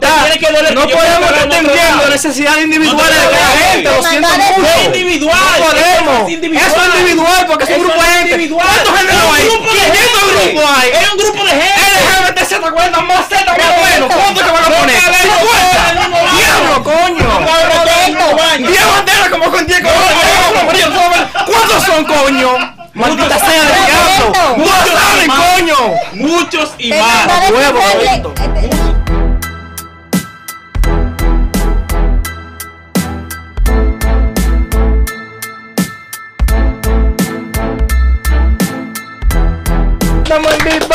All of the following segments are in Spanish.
que doler no que podemos estar lado. necesidades individuales No de la gente. Lo siento mucho. Es individual. No podemos. Eso es individual. Eso es individual porque es un grupo de es gente. individual. ¿Cuántos géneros Es hay? un grupo de 500 gente. grupos hay. Es un grupo de gente. LGBT se te cuenta más Z más bueno. ¿Cuánto que van a poner? No, ¿50? no, no, no, Diablo, coño. Diez banderas como con 10 colores. ¿Cuántos son, coño? Maldita sea de diablo. No saben, coño. Muchos y más. huevo, Estamos en vivo.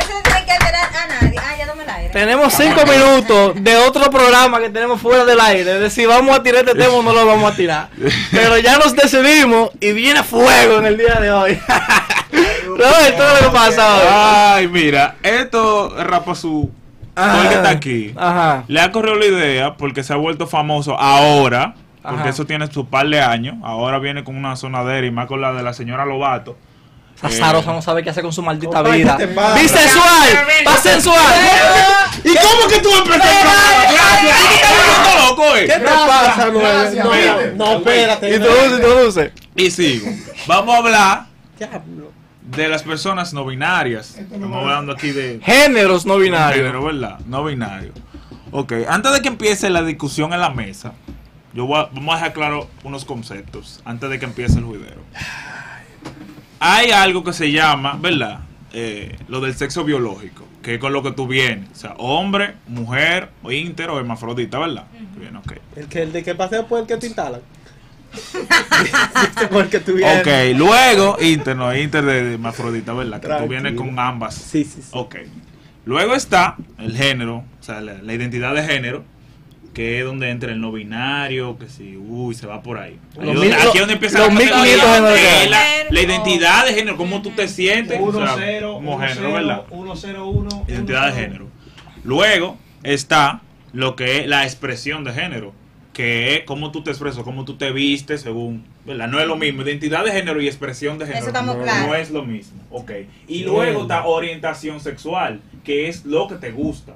Eso no tiene que alterar a nadie. Ah, ya dame el aire. Tenemos cinco minutos de otro programa que tenemos fuera del aire. Es decir, vamos a tirar este tema o no lo vamos a tirar. Pero ya nos decidimos y viene fuego en el día de hoy. Robert, todo lo que pasa hoy. Ay, mira, esto Rapazu, el que está aquí, Ajá. le ha corrido la idea porque se ha vuelto famoso ahora, porque Ajá. eso tiene su par de años. Ahora viene con una sonadera y más con la de la señora Lobato. Azarosa no sabe qué hacer con su maldita vida. Bisensual, va sensual. ¿Y cómo que tú empezaste. ¿Estás loco, eh? ¿Qué te pasa, Noel? No, espérate. Introduce, introduce. Y sigo. Vamos a hablar de las personas no binarias. Estamos hablando aquí de Géneros no género, binarios. ¿verdad? No binario. Ok, antes de que empiece la discusión en la mesa, yo voy a- vamos a dejar claro unos conceptos antes de que empiece el juidero. Hay algo que se llama, ¿verdad? Eh, lo del sexo biológico, que es con lo que tú vienes. O sea, hombre, mujer, o inter o hermafrodita, ¿verdad? Bien, ok. El que, el de que pasea por el que te instalan. Porque tú vienes. Ok, luego, inter, no, inter de, hermafrodita, ¿verdad? Que tú Tranquilo. vienes con ambas. Sí, sí, sí. Ok. Luego está el género, o sea, la, la identidad de género, que es donde entra el no binario, que si, uy, se va por ahí. Ahí Los donde- mil- aquí es donde empieza los la 1500 categoría, géneros que que es hay. la, la identidad de género, cómo tú te sientes, o sea, 1-0, como género, ¿verdad? 1-0-1. Identidad de género. Luego está lo que es la expresión de género, que es cómo tú te expresas, cómo tú te vistes, según, ¿verdad? No es lo mismo. Identidad de género y expresión de género Eso estamos no, claros. no es lo mismo. Ok. Y luego está orientación sexual, que es lo que te gusta.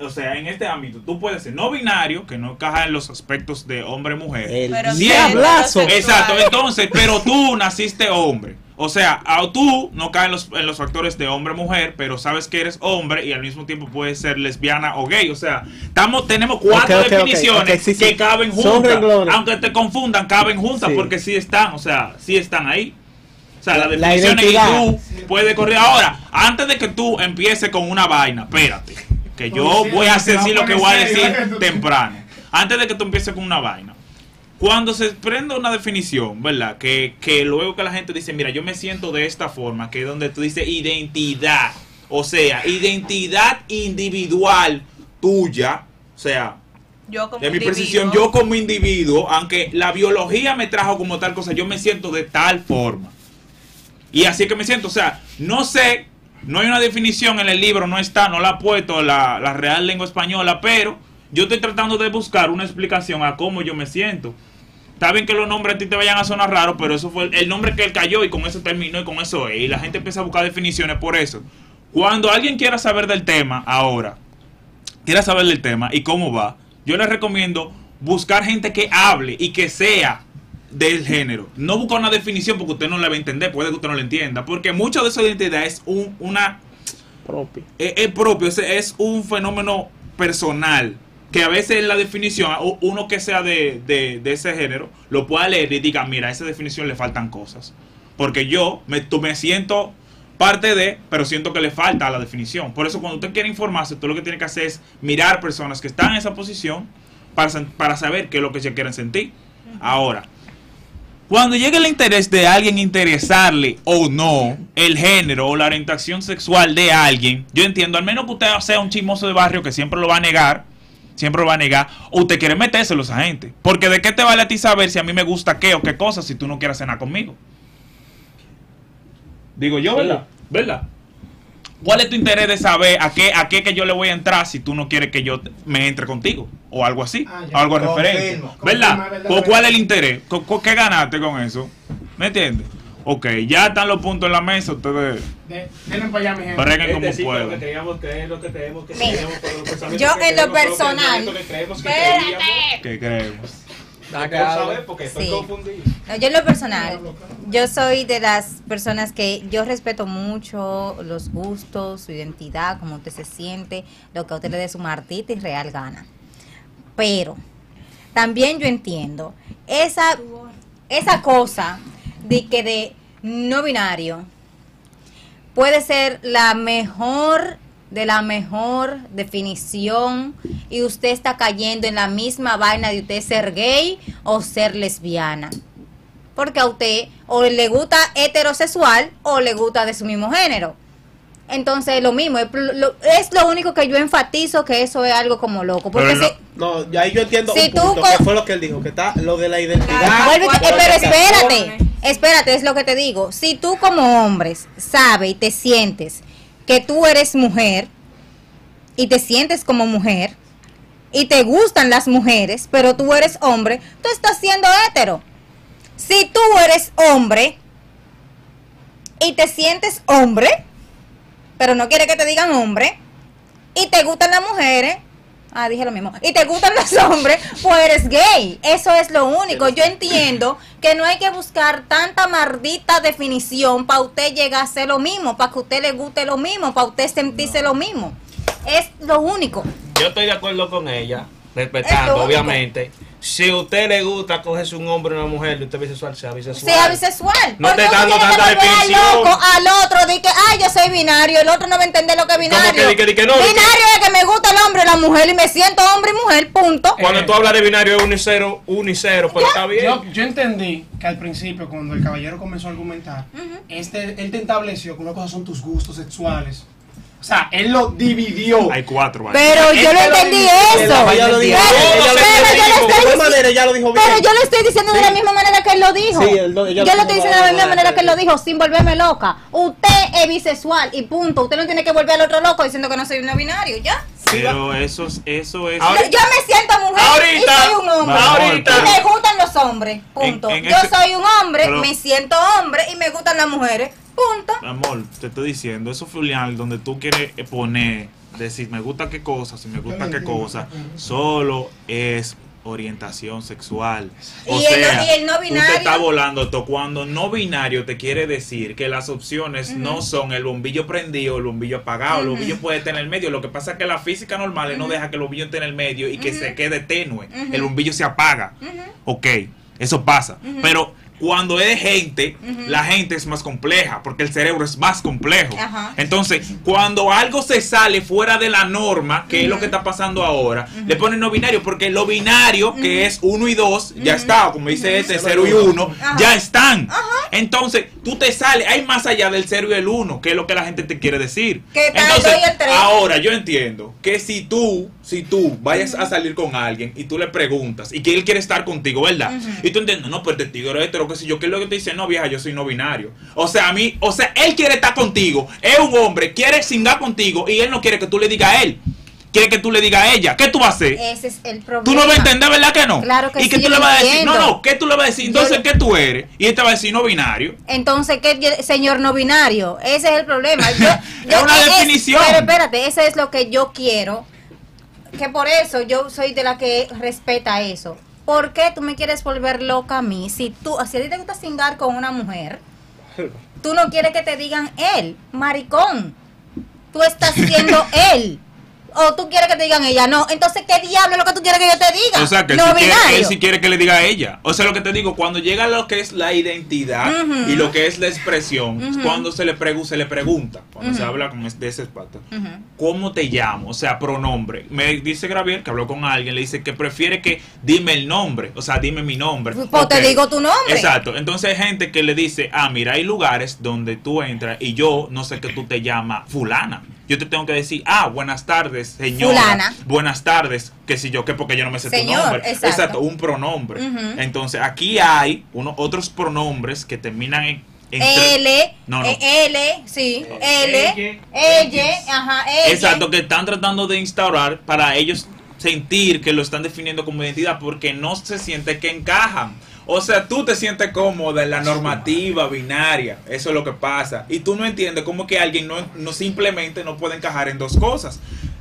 O sea, en este ámbito, tú puedes ser no binario, que no encaja en los aspectos de hombre-mujer. Diablazo. Exacto, entonces, pero tú naciste hombre. O sea, tú no caes en los, en los factores de hombre-mujer, pero sabes que eres hombre y al mismo tiempo puedes ser lesbiana o gay. O sea, estamos, tenemos cuatro definiciones ok, sí, sí. que caben Son juntas. Aunque te confundan, caben juntas Sí. porque sí están, o sea, sí están ahí. O sea, La- la definiciones y identidad. tú puedes correr. Ahora, antes de que tú empieces con una vaina, espérate, que yo voy a hacer sí lo que voy a decir temprano. Antes de que tú empieces con una vaina. Cuando se prende una definición, ¿verdad? Que, que luego que la gente dice, mira, yo me siento de esta forma, que es donde tú dices identidad. O sea, identidad individual tuya. O sea, Yo como de mi individuo. precisión, yo como individuo, aunque la biología me trajo como tal cosa, yo me siento de tal forma. Y así es que me siento. O sea, no sé, no hay una definición en el libro, no está, no la ha puesto la, la Real Lengua Española, pero yo estoy tratando de buscar una explicación a cómo yo me siento. Está bien que los nombres a ti te vayan a sonar raros, pero eso fue el, nombre que él cayó y con eso terminó y con eso es. Y la gente empieza a buscar definiciones por eso. Cuando alguien quiera saber del tema ahora, quiera saber del tema y cómo va, yo les recomiendo buscar gente que hable y que sea del género. No buscar una definición porque usted no la va a entender, puede que usted no la entienda, porque mucho de esa identidad es un, una Propio. es, es propio, es, es un fenómeno personal. Que a veces en la definición, uno que sea de, de- de ese género, lo pueda leer y diga, mira, a esa definición le faltan cosas. Porque yo me, tú me siento parte de, pero siento que le falta a la definición. Por eso cuando usted quiere informarse, tú lo que tiene que hacer es mirar personas que están en esa posición para, para saber qué es lo que se quieren sentir. Ahora, cuando llegue el interés de alguien interesarle o no el género o la orientación sexual de alguien, yo entiendo, al menos que usted sea un chismoso de barrio que siempre lo va a negar, siempre lo va a negar, o usted quiere metérselos a gente. Porque de qué te vale a ti saber si a mí me gusta qué o qué cosas si tú no quieres cenar conmigo. Digo yo, ¿verdad? ¿Verdad? ¿Cuál es tu interés de saber a qué, a qué que yo le voy a entrar si tú no quieres que yo te- me entre contigo? O algo así. Ah, ya. algo Confirmo, referente. ¿Verdad? verdad, ¿O ¿Cuál es el interés? ¿Con- con ¿Qué ganaste con eso? ¿Me entiendes? Ok, ya están los puntos en la mesa, ustedes De- Denle para allá, mi gente. breguen como sí, lo que puedan. creíamos que es lo que tenemos que yo que en lo personal- que creemos que creíamos. ¿Qué creemos? Saber porque estoy Sí. confundido. No, yo en lo personal, yo soy de las personas que yo respeto mucho los gustos, su identidad, cómo usted se siente, lo que a usted le dé su martita y real gana. Pero también yo entiendo esa, esa cosa de que de no binario puede ser la mejor de la mejor definición y usted está cayendo en la misma vaina de usted ser gay o ser lesbiana. Porque a usted o le gusta heterosexual o le gusta de su mismo género. Entonces lo mismo, es lo, es lo único que yo enfatizo que eso es algo como loco. Porque Pero no- si- No, ahí yo entiendo Si un tú punto, co- que fue lo que él dijo, que está lo de la identidad. Eh, pero espérate, espérate, es lo que te digo. Si tú como hombre sabes y te sientes que tú eres mujer y te sientes como mujer y te gustan las mujeres, pero tú eres hombre, tú estás siendo hetero. Si tú eres hombre y te sientes hombre, pero no quieres que te digan hombre, y te gustan las mujeres, ah, dije lo mismo, y te gustan los hombres, pues eres gay. Eso es lo único. Yo entiendo que no hay que buscar tanta maldita definición para usted llegar a ser lo mismo, para que a usted le guste lo mismo, para usted sentirse lo mismo. Es lo único. Yo estoy de acuerdo con ella, respetando, obviamente. Si a usted le gusta cogerse un hombre o una mujer y usted es bisexual, sea bisexual. Sea bisexual. No te dando tanta al definición. loco al otro de que, ay, yo soy binario, el otro no va a entender lo que es ¿Cómo binario. que di que- di que no? Di que- binario es que me gusta el hombre y la mujer y me siento hombre y mujer, punto. Cuando tú hablas de binario es unicero, unicero, pero está bien. Yo, yo entendí que al principio, cuando el caballero comenzó a argumentar, este, él te estableció que una cosa son tus gustos sexuales. O sea, él lo dividió. Hay cuatro, ¿vale? Pero yo no entendí eso. Pero, yo lo dijo bien. pero yo lo estoy diciendo de la misma manera que él lo dijo. Sí, él lo- ella yo lo estoy diciendo de la misma manera que él lo dijo, sin volverme loca. Usted es bisexual y punto. Usted no tiene que volver al otro loco diciendo que no soy no binario, ¿ya? Pero eso es, eso es. Yo, yo me siento mujer Ahorita, y soy un hombre. ahorita. Y me gustan los hombres, punto. En- en yo ese- soy un hombre, pero- me siento hombre y me gustan las mujeres, punto. Amor, te estoy diciendo, eso filial donde tú quieres poner, decir me gusta qué cosa, si me gusta qué cosa, solo es orientación sexual. O Y el no- sea, y el no tú te binario. estás volando esto. Cuando no binario te quiere decir que las opciones no son el bombillo prendido, el bombillo apagado, el bombillo puede estar en el medio. Lo que pasa es que la física normal no deja que el bombillo esté en el medio y que se quede tenue. El bombillo se apaga. Ok, eso pasa. Pero cuando es gente, la gente es más compleja porque el cerebro es más complejo. Ajá. Entonces, cuando algo se sale fuera de la norma, que es lo que está pasando ahora, le ponen no binario porque lo binario, que es uno y dos, ya está, como dice este, cero y uno, Ajá. ya están. Entonces, tú te sales, hay más allá del cero y el uno, que es lo que la gente te quiere decir. Entonces, ahora yo entiendo que si tú, si tú vayas a salir con alguien y tú le preguntas y que él quiere estar contigo, ¿verdad? Y tú entiendes, no, pues el testigo es hetero, que si yo, que es lo que te dice, no, vieja, yo soy no binario. O sea, a mí, o sea, él quiere estar contigo, es un hombre, quiere singar contigo y él no quiere que tú le digas a él. Quiere que tú le digas a ella. ¿Qué tú vas a hacer? Ese es el problema. Tú no a entender, ¿verdad que no? Claro que y sí, que tú yo le lo vas a decir, no, no, ¿qué tú le vas a decir? Entonces, lo- ¿qué tú eres? Y él te va a decir no binario. Entonces, ¿qué señor no binario? Ese es el problema. Yo- Es una es- definición. pero espérate, ese es lo que yo quiero. Que por eso yo soy de la que respeta eso. ¿Por qué tú me quieres volver loca a mí? Si tú, si a ti te gusta cingar con una mujer, tú no quieres que te digan él, maricón. Tú estás siendo él. O tú quieres que te digan ella, no. Entonces, ¿qué diablo es lo que tú quieres que yo te diga? O sea, que él, no sí quiere, él sí quiere que le diga a ella. O sea, lo que te digo, cuando llega lo que es la identidad y lo que es la expresión, cuando se le, se le pregunta, cuando se habla con es- de ese espacio. ¿cómo te llamo? O sea, pronombre. Me dice Gabriel que habló con alguien, le dice que prefiere que dime el nombre, o sea, dime mi nombre. Pues te Ok. digo tu nombre. Exacto. Entonces hay gente que le dice, ah, mira, hay lugares donde tú entras y yo no sé que tú te llamas fulana. Yo te tengo que decir, ah, buenas tardes, señora. Fulana. Buenas tardes, que si yo, que porque yo no me sé Señor, tu nombre. exacto. un pronombre. Entonces aquí hay unos otros pronombres que terminan en... entre- L, No, no. eh, L, sí, L, Ella, ella, ajá, ella. Exacto, que están tratando de instaurar para ellos sentir que lo están definiendo como identidad porque no se siente que encajan. O sea, tú te sientes cómoda en la normativa binaria. Eso es lo que pasa. Y tú no entiendes cómo que alguien no, no simplemente no puede encajar en dos cosas.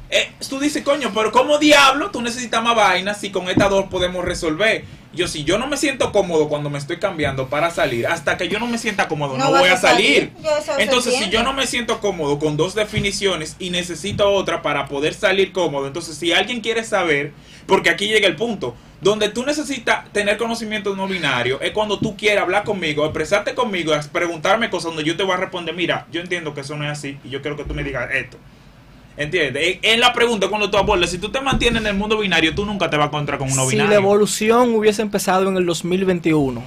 Eh, tú dices, coño, pero ¿cómo diablo tú necesitas más vainas si con estas dos podemos resolver? Yo, si yo no me siento cómodo cuando me estoy cambiando para salir, hasta que yo no me sienta cómodo, no, No voy a salir. Entonces, si yo no me siento cómodo con dos definiciones y necesito otra para poder salir cómodo, entonces si alguien quiere saber, porque aquí llega el punto, donde tú necesitas tener conocimiento no binario, es cuando tú quieres hablar conmigo, expresarte conmigo, preguntarme cosas donde yo te voy a responder, mira, yo entiendo que eso no es así y yo quiero que tú me digas esto. ¿Entiendes? Es- la pregunta cuando tú abordas. Si tú te mantienes en el mundo binario, tú nunca te vas a encontrar con uno si la binario. evolución hubiese empezado en el 2021,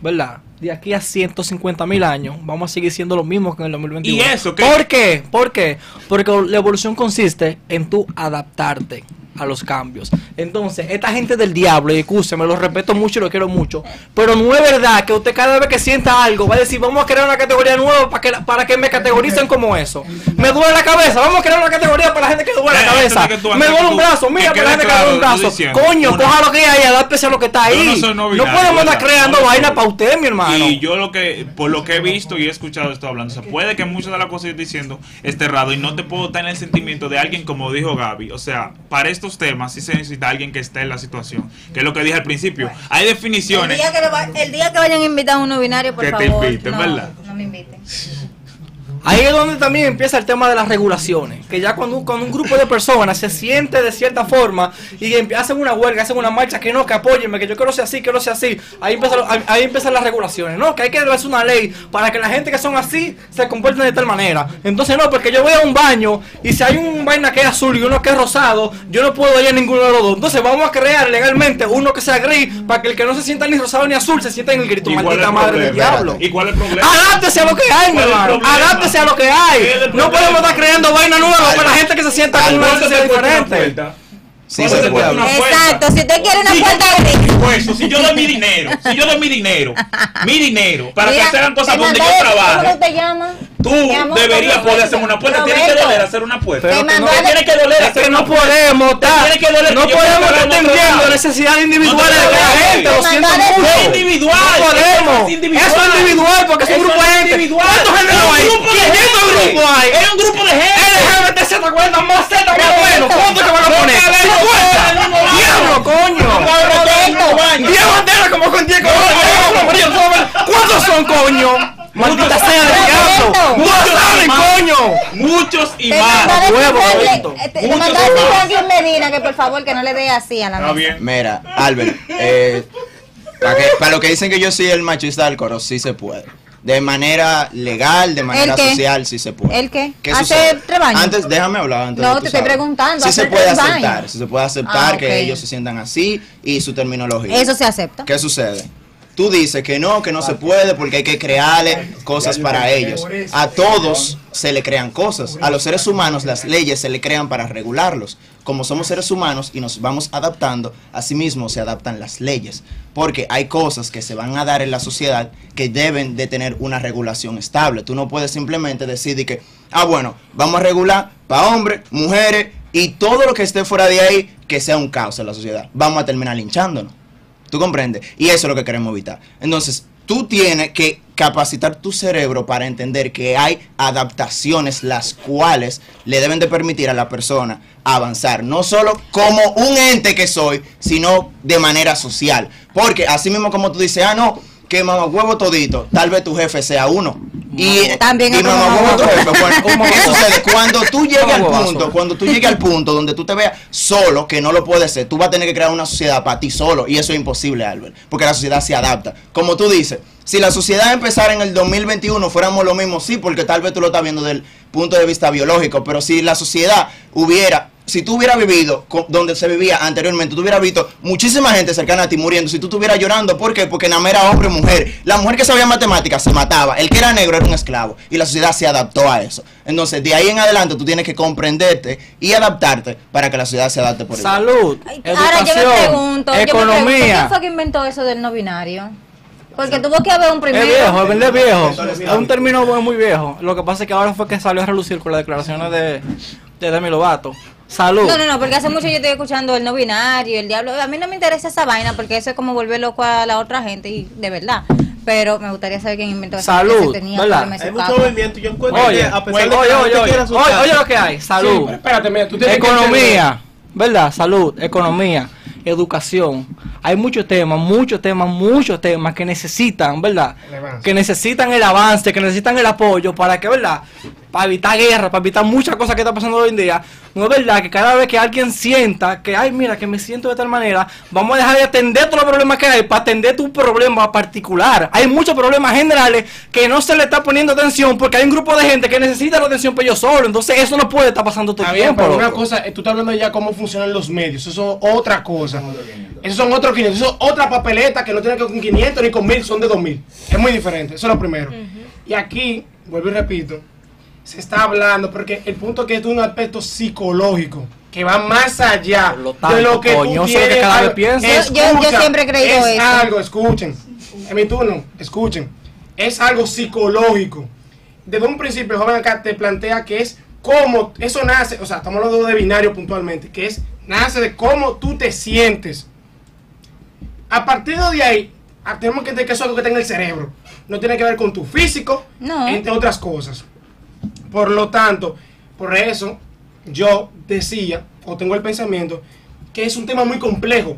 ¿verdad? De aquí a 150 mil años, vamos a seguir siendo lo mismo que en el 2021. ¿Y eso qué? ¿Por qué? ¿Por qué? Porque la evolución consiste en tú adaptarte a los cambios. Entonces, esta gente del diablo, y me lo respeto mucho y lo quiero mucho, pero no es verdad que usted cada vez que sienta algo va a decir, vamos a crear una categoría nueva para que, para que me categoricen como eso. Me duele la cabeza, vamos a crear una categoría para la gente que le duele Eh, la eso cabeza. Me duele un brazo, mira, para la gente que duele un brazo. Coño, coja lo que hay y adáptese a lo que está ahí. no podemos estar creando vaina para usted, mi hermano. Y yo lo que, por lo que he visto y he escuchado esto hablando, se puede que muchas de las cosas que estoy diciendo esté errado y no te puedo tener el sentimiento de alguien como dijo Gaby. O sea, para estos temas sí se necesita alguien que esté en la situación, que es lo que dije al principio. Hay El definiciones. día, que lo va- el día que vayan a invitar a uno binario, por Que te favor. inviten, no, ¿verdad? no me inviten. Ahí es donde también empieza el tema de las regulaciones. Que ya cuando, un- cuando un grupo de personas se siente de cierta forma y hacen una huelga, hacen una marcha, que no, que apóyenme, que yo quiero ser así, quiero ser así. Ahí empiezan, ahí, ahí empiezan las regulaciones. No, que hay que hacer una ley para que la gente que son así se comporten de tal manera. Entonces, no, porque yo voy a un baño y si hay un vaina que es azul y uno que es rosado, yo no puedo ir a ninguno de los dos. Entonces, vamos a crear legalmente uno que sea gris para que el que no se sienta ni rosado ni azul se sienta en el grito. ¿Y cuál es Maldita madre del diablo. ¿Y cuál es el problema? Adáptese a lo que hay, mi ¿Cuál es el hermano. Adáptese a lo que ¿Qué es hay. No podemos estar creando vaina nueva para la gente que se sienta con una ¿Cuándo te necesidad puerta una diferente. Exacto, si usted quiere una Si puerta impuesto, si yo doy mi dinero, si yo doy mi dinero, mi dinero, para Mira, que hagan cosas donde yo mandé- ¿Cómo trabaje, que te llama? tú deberías ¿cómo poder llama? una puerta. Tiene que Roberto. doler hacer una puerta. Pero Te que mandó no- Tiene que doler hacer que una no puerta. podemos estar, Tiene que doler no que podemos estar lado. necesidades individuales de la gente, lo siento mucho. individual. No podemos. Es individual. Eso es individual porque es un grupo de es gente. individual. ¿Cuántos géneros Es un hay? grupo de 500 gente. grupos hay. Es un grupo de gente. LGBT Z cuenta más Z más o menos. ¿Cuánto que van a poner? Roberto. 50. Diablo, coño. Roberto. 10 banderas como con 10 colores. ¿Cuántos son, coño? Maldita sea del diablo. ¡No saben, coño! Muchos y más. eh, te- mandó a decir Medina que por favor que no le dé así a la mesa. bien. Mira, Albert, eh, para, que, para lo que dicen que yo soy el machista del coro, sí se puede. De manera legal, de manera social, sí se puede. ¿El qué? ¿Qué ¿Hace sucede? tres baños? Antes, déjame hablar antes No, de te estoy sabes. preguntando, ¿hace se puede aceptar, sí se puede aceptar Ah, que ellos se sientan así y su terminología. Eso se acepta. ¿Qué sucede? Tú dices que no, que no se puede porque hay que crearle cosas para ellos. A todos se le crean cosas. A los seres humanos las leyes se le crean para regularlos. Como somos seres humanos y nos vamos adaptando, asimismo se adaptan las leyes. Porque hay cosas que se van a dar en la sociedad que deben de tener una regulación estable. Tú no puedes simplemente decir de que, ah, bueno, vamos a regular para hombres, mujeres y todo lo que esté fuera de ahí que sea un caos en la sociedad. Vamos a terminar linchándonos. ¿Tú comprendes? Y eso es lo que queremos evitar. Entonces, tú tienes que capacitar tu cerebro para entender que hay adaptaciones las cuales le deben de permitir a la persona avanzar, no solo como un ente que soy, sino de manera social. Porque así mismo como tú dices, ah, no, que mamá huevo todito, tal vez tu jefe sea uno. Y También y. Cuando tú llegues al punto, cuando tú llegues al punto donde tú te veas solo, que no lo puedes ser, tú vas a tener que crear una sociedad para ti solo. Y eso es imposible, Albert. Porque la sociedad se adapta. Como tú dices, si la sociedad empezara en el 2021, fuéramos lo mismo, sí, porque tal vez tú lo estás viendo desde el punto de vista biológico. Pero si la sociedad hubiera. Si tú hubieras vivido donde se vivía anteriormente, tú hubieras visto muchísima gente cercana a ti muriendo. Si tú estuvieras llorando, ¿por qué? Porque nada más era hombre o mujer. La mujer que sabía matemáticas se mataba. El que era negro era un esclavo. Y la sociedad se adaptó a eso. Entonces, de ahí en adelante, tú tienes que comprenderte y adaptarte para que la sociedad se adapte por igual. Salud, Ahora yo me educación, pregunto, yo me pregunto, ¿quién economía. fue que inventó eso del no binario? Porque tuvo que haber un Es primero. viejo, es viejo. Es un término muy- muy viejo. Lo que pasa es que ahora fue que salió a relucir con las declaraciones de, de Demi Lovato. Salud. No, no, no, porque hace mucho yo estoy escuchando el no binario, el diablo. A mí no me interesa esa vaina porque eso es como volver loco a la otra gente y de verdad. Pero me gustaría saber quién inventó esa Salud, tenía ¿verdad? Hay mucho movimiento. Yo encuentro Oye, que a pesar oye, de que oye, la oye, oye, oye lo que hay, Sí, salud. pero espérate, mira, tú tienes que Economía, ¿verdad? Salud, economía, educación. Hay muchos temas, muchos temas, muchos temas que necesitan, ¿verdad? Que necesitan el avance, que necesitan el apoyo para que, ¿verdad? Para evitar guerra, para evitar muchas cosas que están pasando hoy en día. No es verdad que cada vez que alguien sienta que, ay, mira, que me siento de tal manera, vamos a dejar de atender todos los problemas que hay para atender tu problema particular. Hay muchos problemas generales que no se le está poniendo atención porque hay un grupo de gente que necesita la atención para ellos solo. Entonces, eso no puede estar pasando todo Está el bien, tiempo. pero una cosa, eh, tú estás hablando ya cómo funcionan los medios, eso es otra cosa. Esos son otros 500, eso es otra papeleta que no tiene que ver con 500 ni con 1000, son de 2000. Es muy diferente, eso es lo primero. Y aquí, vuelvo y repito, se está hablando porque el punto es que es un aspecto psicológico que va más allá de lo que tú coño, que tienes. cada vez al- piensa. Yo- yo- yo siempre he creído es eso. algo, escuchen, es mi turno, escuchen, es algo psicológico. Desde un principio, el joven acá te plantea que es cómo, eso nace, o sea, estamos hablando de binario puntualmente, que es, nace de cómo tú te sientes. A partir de ahí, ah, tenemos que entender que eso es algo que está en el cerebro. No tiene que ver con tu físico, No. entre otras cosas. Por lo tanto, por eso yo decía, o tengo el pensamiento, que es un tema muy complejo.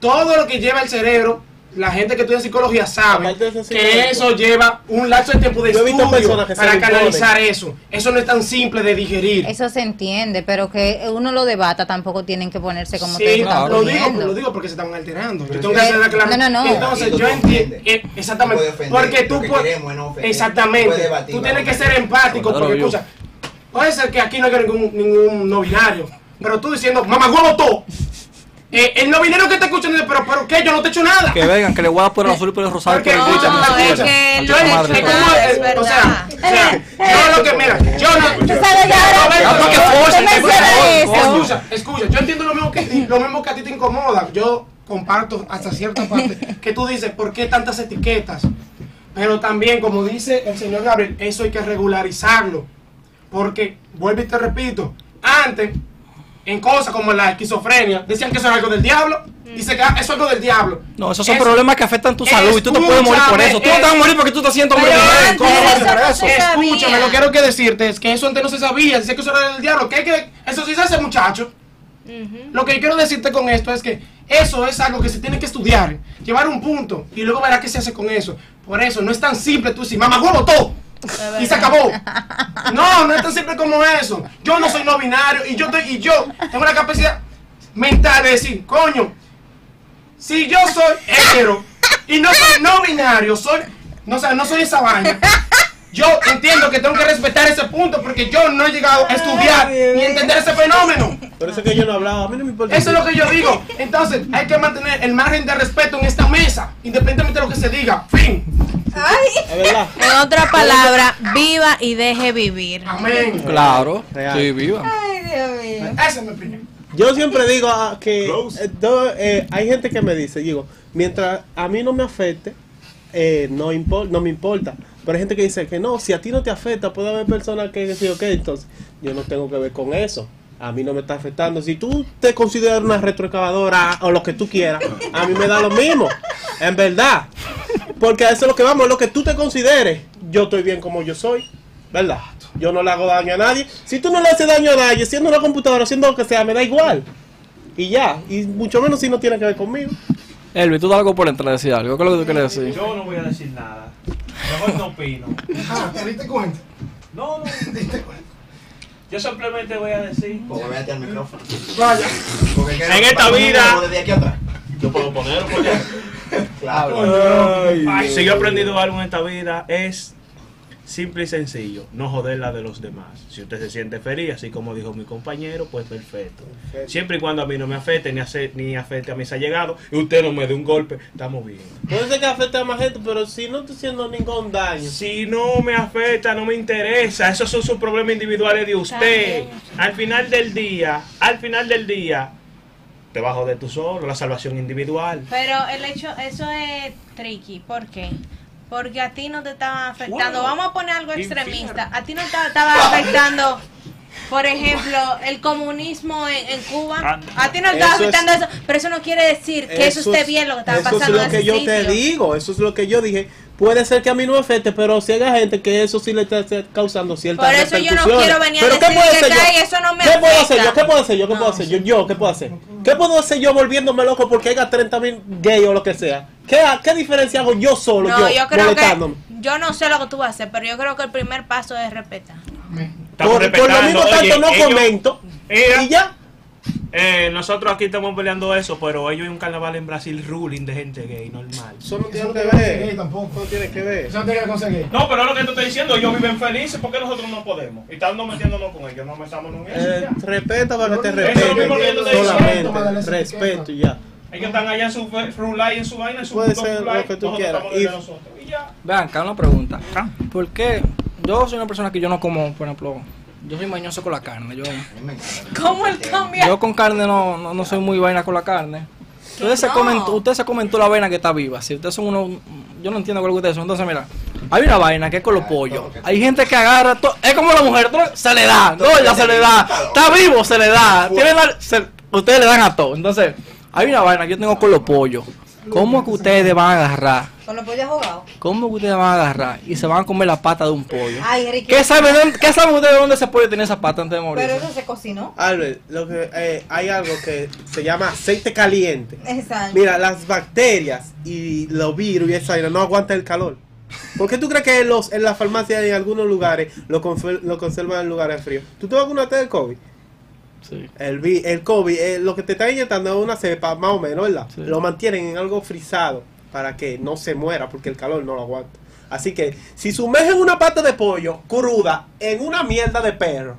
Todo lo que lleva el cerebro, la gente que estudia psicología sabe que eso lleva un lapso de tiempo de Yo estudio que para canalizar eso. Eso no es tan simple de digerir. Eso se entiende, pero que uno lo debata tampoco tienen que ponerse como Sí, están claro. lo digo, lo digo porque se estaban alterando. Yo tengo que hacer la clara- No, no, no. Entonces, yo te entiendo. eh, Exactamente. Ofender. Porque tú que puedes. queremos es no ofender. Exactamente. Tú puedes debatir, Tú tienes que ser empático porque, escucha, puede ser que aquí no haya ningún, ningún no binario. Pero tú diciendo, mamá, huevo todo. Eh, el no binario que te escuchan dice, pero, pero ¿qué? Yo no te he hecho nada. Que vengan, que le voy a el azul y por el rosado. Porque. No, es escucha. que Yo madre, o sea, o sea, yo lo que, mira, yo no. Tú sabes que. Escucha, escucha, yo entiendo lo mismo que lo mismo que a ti te incomoda. Yo comparto hasta cierta parte que tú dices, ¿por qué tantas etiquetas? Pero también, como dice el señor Gabriel, eso hay que regularizarlo. Porque, vuelvo y te repito, antes, en cosas como la esquizofrenia, decían que eso era algo del diablo. Dice que ah, eso es algo del diablo. No, esos son Eso- problemas que afectan tu salud y tú te puedes morir por eso. Tú no te vas a morir porque tú te sientes mujer. antes ¿Cómo vas a no eso? se. Escúchame, lo que quiero que decirte es que eso antes no se sabía, dice que eso era del diablo, que hay que, eso sí se hace muchacho. Lo que yo quiero decirte con esto es que eso es algo que se tiene que estudiar, llevar un punto y luego verás qué se hace con eso. Por eso no es tan simple tú decir, mamá, huevo todo. Y se acabó. No, no es tan simple como eso. Yo no soy no binario y yo, estoy- y yo tengo la capacidad mental de decir, coño, si yo soy hetero y no soy no binario, soy, no, o sea, no soy esa vaina. Yo entiendo que tengo que respetar ese punto porque yo no he llegado a estudiar ni a entender ese fenómeno. Por eso es que yo no hablaba. A mí no me importa. Eso es lo que yo digo. Entonces, hay que mantener el margen de respeto en esta mesa, independientemente de lo que se diga. Fin. En otra palabra, viva y deje vivir. Amén. Claro, Real. sí, viva. Ay, Dios mío. Esa es mi opinión. Yo siempre digo ah, que eh, do- eh, hay gente que me dice, digo, mientras a mí no me afecte, eh, no, impor- no me importa. Pero hay gente que dice que no, si a ti no te afecta, puede haber personas que decir, ok, entonces yo no tengo que ver con eso. A mí no me está afectando. Si tú te consideras una retroexcavadora o lo que tú quieras, a mí me da lo mismo. En verdad. Porque a eso es lo que vamos, es lo que tú te consideres. Yo estoy bien como yo soy. ¿Verdad? Yo no le hago daño a nadie. Si tú no le haces daño a nadie, siendo una computadora, siendo lo que sea, me da igual. Y ya. Y mucho menos si no tiene que ver conmigo. Elvi, tú das algo por entrar a decir algo. ¿Qué es lo que tú quieres decir? Yo no voy a decir nada. Mejor no opino. Ah, ¿te diste cuenta? No, no. ¿Te diste cuenta? Yo simplemente voy a decir. Porque vete al micrófono. Vaya. En esta vida- vamos Desde aquí atrás. Yo puedo ponerlo Claro. Si yo he aprendido algo en esta vida es simple y sencillo, no joder la de los demás. Si usted se siente feliz, así como dijo mi compañero, pues perfecto. Siempre y cuando a mí no me afecte, ni, hace, ni afecte a mis allegados, y usted no me dé un golpe, estamos bien. Puede ser que afecte a más gente, pero si no estoy haciendo ningún daño. Si no me afecta, no me interesa. Esos son sus problemas individuales de usted. Al final del día, al final del día, a joder tú solo, la salvación individual. Pero el hecho, eso es tricky. ¿Por qué? Porque a ti no te estaba afectando. Wow. Vamos a poner algo Infierno. extremista. A ti no te estaba afectando Por ejemplo, el comunismo en, en Cuba. Ah, a ti no te está Eso es- afectando eso, pero eso no quiere decir que eso, esté es- bien lo que está eso pasando es lo en que ese yo sitio. te digo, eso es lo que yo dije. Puede ser que a mí no me afecte, pero si hay gente que eso sí le está causando ciertas Por eso yo no quiero venir a Pero ¿qué decir puedo que hacer yo? cae, eso no me ¿Qué puedo hacer yo? ¿Qué puedo hacer yo? ¿Qué puedo hacer yo? Yo, ¿qué puedo hacer? ¿Qué puedo hacer yo volviéndome loco porque haya 30 mil gay o lo que sea? ¿Qué, ¿Qué diferencia hago yo solo, No, yo, yo creo molestándome? que. Yo no sé lo que tú vas a hacer, pero yo creo que el primer paso es respetar. Por, por lo mismo tanto Oye, no ellos- comento. Y ya. Eh, nosotros aquí estamos peleando eso, pero ellos hay un carnaval en Brasil ruling de gente gay, normal. Eso no tiene que ver tampoco. No tiene que ver. Eso no tiene que conseguir. No, pero es lo que te estoy diciendo, ellos viven felices, ¿por qué nosotros no podemos? Y estamos metiéndonos con ellos, no metamos en eso. Eh, respeta para que te Eso es lo mismo que yo te respete. estoy diciendo, mándale Solamente. esa Respeto y ya. Ellos están allá en su rulay, en su vaina, en su Puede ser lo que tú nosotros quieras. Y- nosotros. Y ya. Vean, acá una pregunta. Ah. ¿Por qué? Yo soy una persona que yo no como, por ejemplo, yo soy mañoso con la carne. Yo, ¿Cómo él cambia? yo con carne no, no, no soy muy vaina con la carne. Ustedes, se No. comen, ustedes se comen toda la vaina que está viva. Si ustedes son unos. Yo no entiendo con lo que ustedes son. Entonces, mira, hay una vaina que es con los pollos. Hay gente que agarra. to- es como la mujer, todo- se le da. No, ya se le da. Está vivo, se le da. Tiene la- se- ustedes le dan a todo. Entonces, hay una vaina que yo tengo con los pollos. ¿Cómo que ustedes van a agarrar? Con los pollos ahogados. ¿Cómo que ustedes van a agarrar y se van a comer la pata de un pollo? Ay, Ricky. ¿Qué saben, dónde- ¿Qué saben ustedes de dónde ese pollo tiene esa pata antes de morir? Pero eso se cocinó. Albert, lo que, eh, hay algo que se llama aceite caliente. Exacto. Mira, las bacterias y los virus y esa vaina no aguantan el calor. ¿Por qué tú crees que en, los, en la farmacia en algunos lugares lo, conservan en lugares fríos? ¿Tú te vacunaste del COVID? Sí. El, vi- el COVID, eh, lo que te está inyectando es una cepa, más o menos, ¿verdad? Sí. Lo mantienen en algo frisado para que no se muera porque el calor no lo aguanta. Así que si sumergen una pata de pollo cruda en una mierda de perro,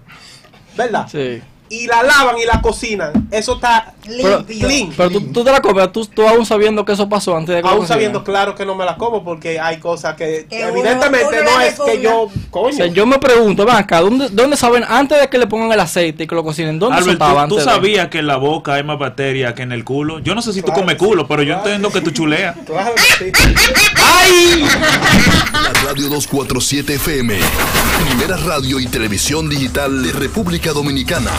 ¿verdad? Sí. Y la lavan y la cocinan, eso está Pero, Limpio. clean. pero tú, tú te la comes, tú, tú aún sabiendo que eso pasó antes de que lo Aún sabiendo claro que no me la como porque hay cosas que, evidentemente uno no es que yo O coño. sea, yo me pregunto, ven acá, ¿dónde, ¿dónde saben antes de que le pongan el aceite y que lo cocinen? ¿Dónde Albert, ¿tú, tú antes de- sabías que en la boca hay más bacterias que en el culo. Yo no sé si tú comes sí, culo, pero yo entiendo que tú chuleas. Claro sí. ¡Ay! La Radio 247 FM. Primera radio y televisión digital de República Dominicana.